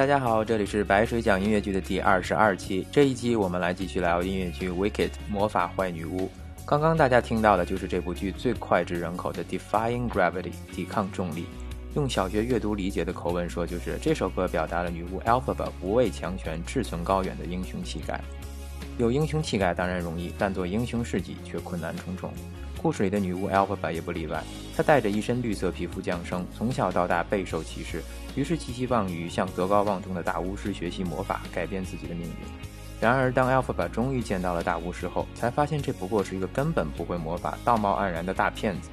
大家好，这里是白水讲音乐剧的第二十二期。这一期我们来继续聊音乐剧《Wicked 魔法坏女巫》。刚刚大家听到的就是这部剧最脍炙人口的《Defying Gravity》抵抗重力。用小学阅读理解的口吻说，就是这首歌表达了女巫 Alphaba 不畏强权、志存高远的英雄气概。有英雄气概当然容易，但做英雄事迹却困难重重。故事里的女巫 Alphaba 也不例外，她带着一身绿色皮肤降生，从小到大备受歧视，于是寄希望于向德高望重的大巫师学习魔法，改变自己的命运。然而，当 Alphaba 终于见到了大巫师后，才发现这不过是一个根本不会魔法、道貌岸然的大骗子。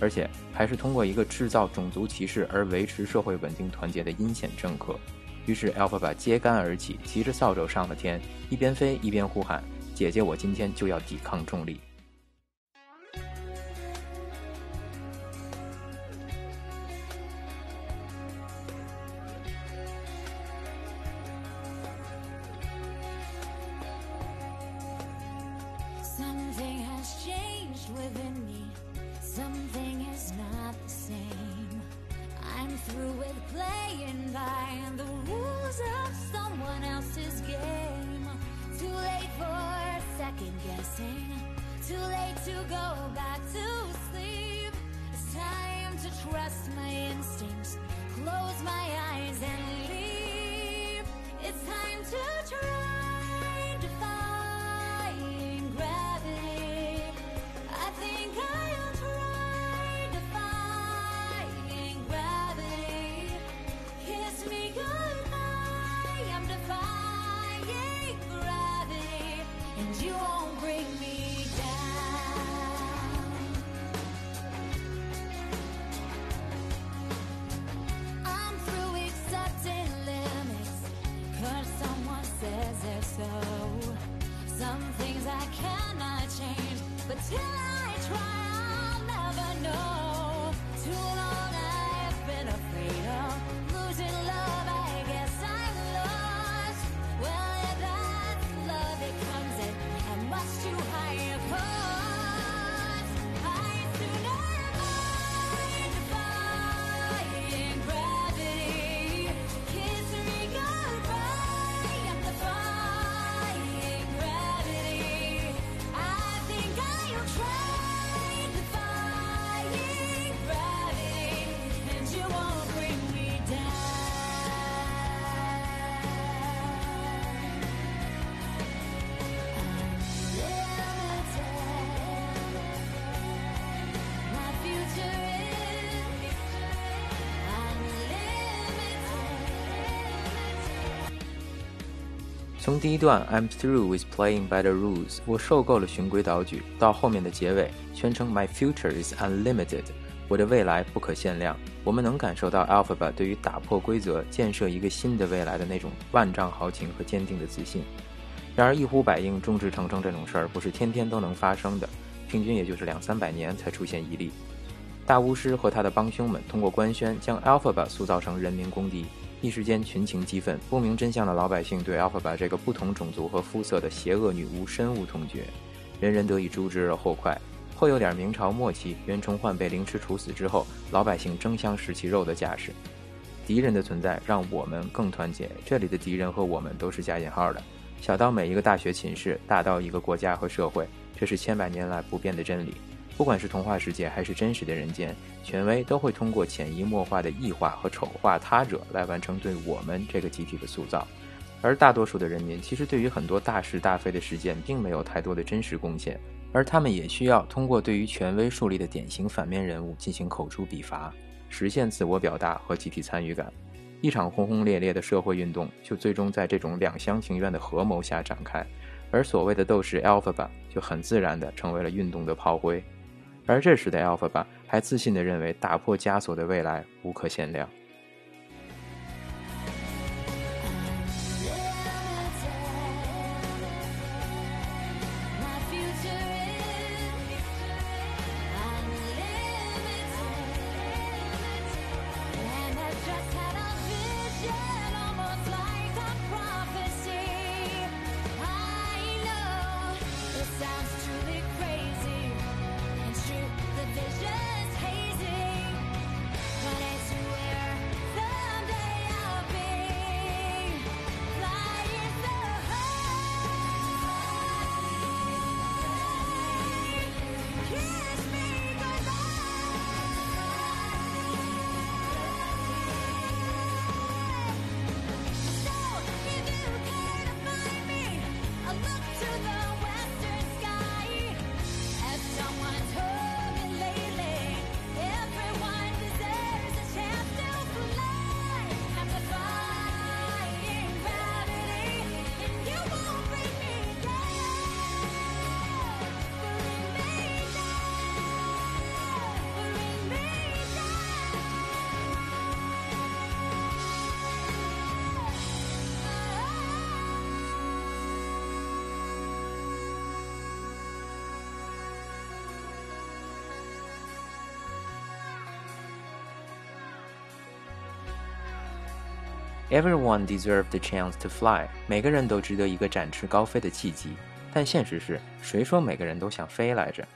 而且还是通过一个制造种族歧视而维持社会稳定团结的阴险政客。于是，Alphaba 揭竿而起，骑着扫帚上了天，一边飞一边呼喊：“姐姐，我今天就要抵抗重力！” Too late for second guessing. Too late to go back to sleep. It's time to trust my instincts. Close my eyes and leave. It's time to try but till I try, 从第一段 "I'm through with playing by the rules"，我受够了循规蹈矩，到后面的结尾宣称 "My future is unlimited"，我的未来不可限量。我们能感受到 Alphabet 对于打破规则、建设一个新的未来的那种万丈豪情和坚定的自信。然而，一呼百应、众志成城这种事儿不是天天都能发生的，平均也就是两三百年才出现一例。大巫师和他的帮凶们通过官宣将 Alphaba 塑造成人民公敌，一时间群情激愤，不明真相的老百姓对 Alphaba 这个不同种族和肤色的邪恶女巫深恶痛绝，人人得以诛之而后快。后有点明朝末期袁崇焕被凌迟处死之后，老百姓争相食其肉的架势。敌人的存在让我们更团结，这里的敌人和我们都是加引号的。小到每一个大学寝室，大到一个国家和社会，这是千百年来不变的真理。不管是童话世界还是真实的人间，权威都会通过潜移默化的异化和丑化他者来完成对我们这个集体的塑造。而大多数的人民其实对于很多大是大非的事件并没有太多的真实贡献，而他们也需要通过对于权威树立的典型反面人物进行口诛笔伐，实现自我表达和集体参与感。一场轰轰烈烈的社会运动就最终在这种两厢情愿的合谋下展开，而所谓的斗士 Alphaba 就很自然地成为了运动的炮灰。而这时的 Alphaba 还自信地认为打破枷锁的未来无可限量。Everyone deserves the chance to fly，每个人都值得一个展翅高飞的契机。但现实是，谁说每个人都想飞来着？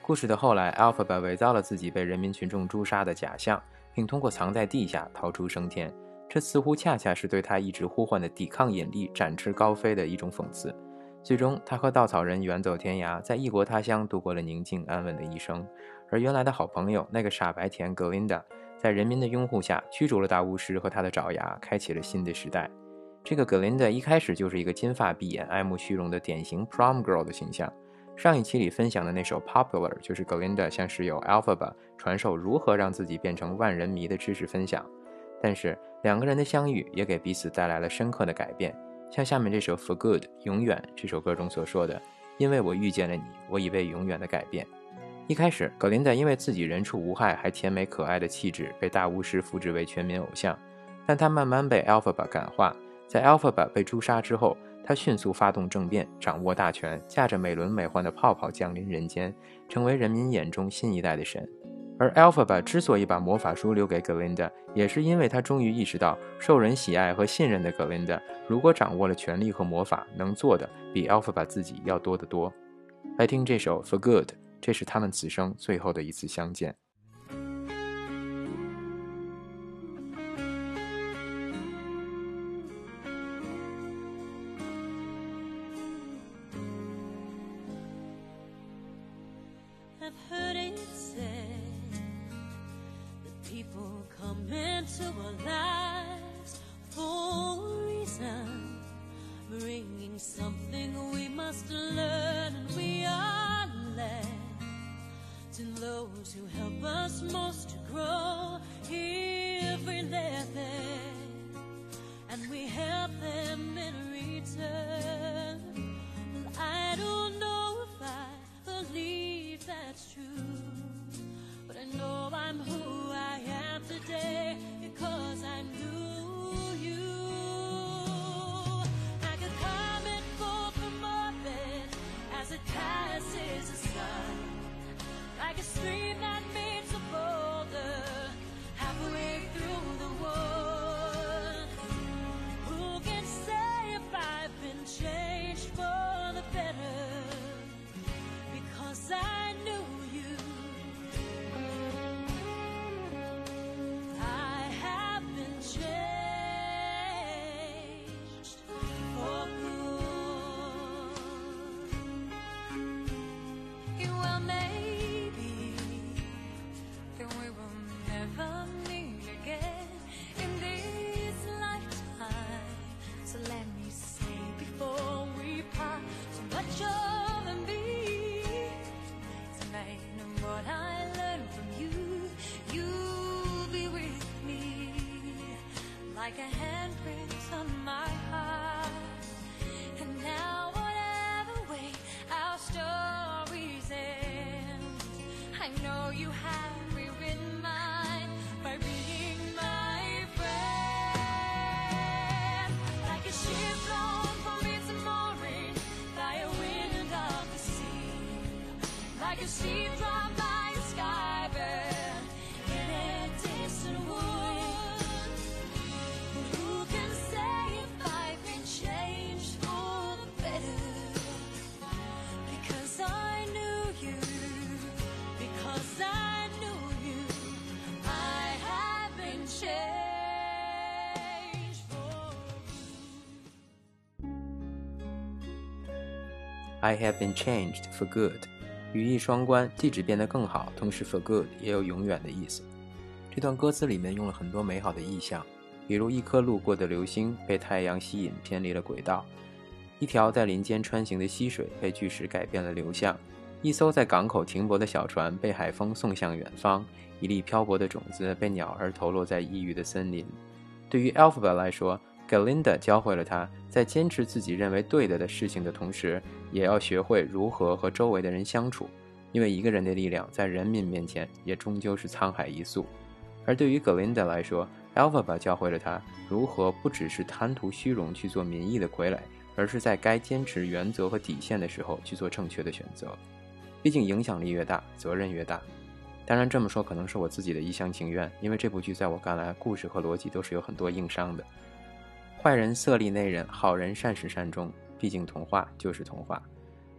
故事的后来，Alphaba 伪造了自己被人民群众诛杀的假象，并通过藏在地下逃出升天。这似乎恰恰是对他一直呼唤的抵抗引力、展翅高飞的一种讽刺。最终，他和稻草人远走天涯，在异国他乡度过了宁静安稳的一生。而原来的好朋友，那个傻白甜格琳达，在人民的拥护下驱逐了大巫师和他的爪牙，开启了新的时代。这个格琳达一开始就是一个金发碧眼、爱慕虚荣的典型 prom girl 的形象。上一期里分享的那首 Popular 就是格琳达向室友 Alphaba 传授如何让自己变成万人迷的知识分享。但是两个人的相遇也给彼此带来了深刻的改变，像下面这首 For Good 永远这首歌中所说的：“因为我遇见了你，我已被永远的改变。”一开始，格琳达因为自己人畜无害还甜美可爱的气质，被大巫师扶植为全民偶像。但她慢慢被 Alphaba 感化，在 Alphaba 被诛杀之后。他迅速发动政变，掌握大权，驾着美轮美奂的泡泡降临人间，成为人民眼中新一代的神。而 Alphaba 之所以把魔法书留给 Glinda，也是因为他终于意识到，受人喜爱和信任的 Glinda，如果掌握了权力和魔法，能做的比 Alphaba 自己要多得多。来听这首 For Good，这是他们此生最后的一次相见。people come into our lives for reason something we must learn, and we are to those who help us most to grow. We let and we help know you have I have been changed for good，语义双关，既指变得更好，同时 for good 也有永远的意思。这段歌词里面用了很多美好的意象，比如一颗路过的流星被太阳吸引偏离了轨道，一条在林间穿行的溪水被巨石改变了流向，一艘在港口停泊的小船被海风送向远方，一粒漂泊的种子被鸟儿投落在异域的森林。对于 Alphaba 来说，Galinda 教会了他在坚持自己认为对的的事情的同时，也要学会如何和周围的人相处，因为一个人的力量在人民面前也终究是沧海一粟。而对于 Galinda 来说，Alphaba 教会了他如何不只是贪图虚荣去做民意的傀儡，而是在该坚持原则和底线的时候去做正确的选择。毕竟影响力越大，责任越大。当然这么说可能是我自己的一厢情愿，因为这部剧在我看来，故事和逻辑都是有很多硬伤的。坏人色厉内荏，好人善始善终。毕竟童话就是童话，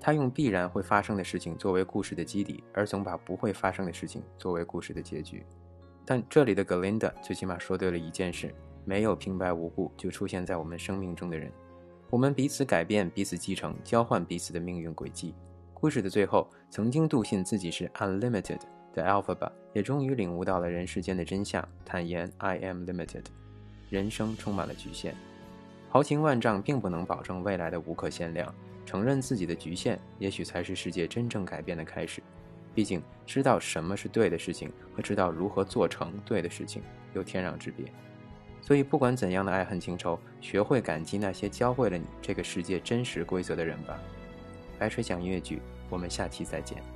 他用必然会发生的事情作为故事的基底，而总把不会发生的事情作为故事的结局。但这里的 Galinda 最起码说对了一件事：没有平白无故就出现在我们生命中的人。我们彼此改变，彼此继承，交换彼此的命运轨迹。故事的最后，曾经笃信自己是 unlimited 的 Alphaba 也终于领悟到了人世间的真相，坦言 I am limited。人生充满了局限，豪情万丈并不能保证未来的无可限量。承认自己的局限，也许才是世界真正改变的开始。毕竟，知道什么是对的事情和知道如何做成对的事情有天壤之别。所以，不管怎样的爱恨情仇，学会感激那些教会了你这个世界真实规则的人吧。白水讲音乐剧，我们下期再见。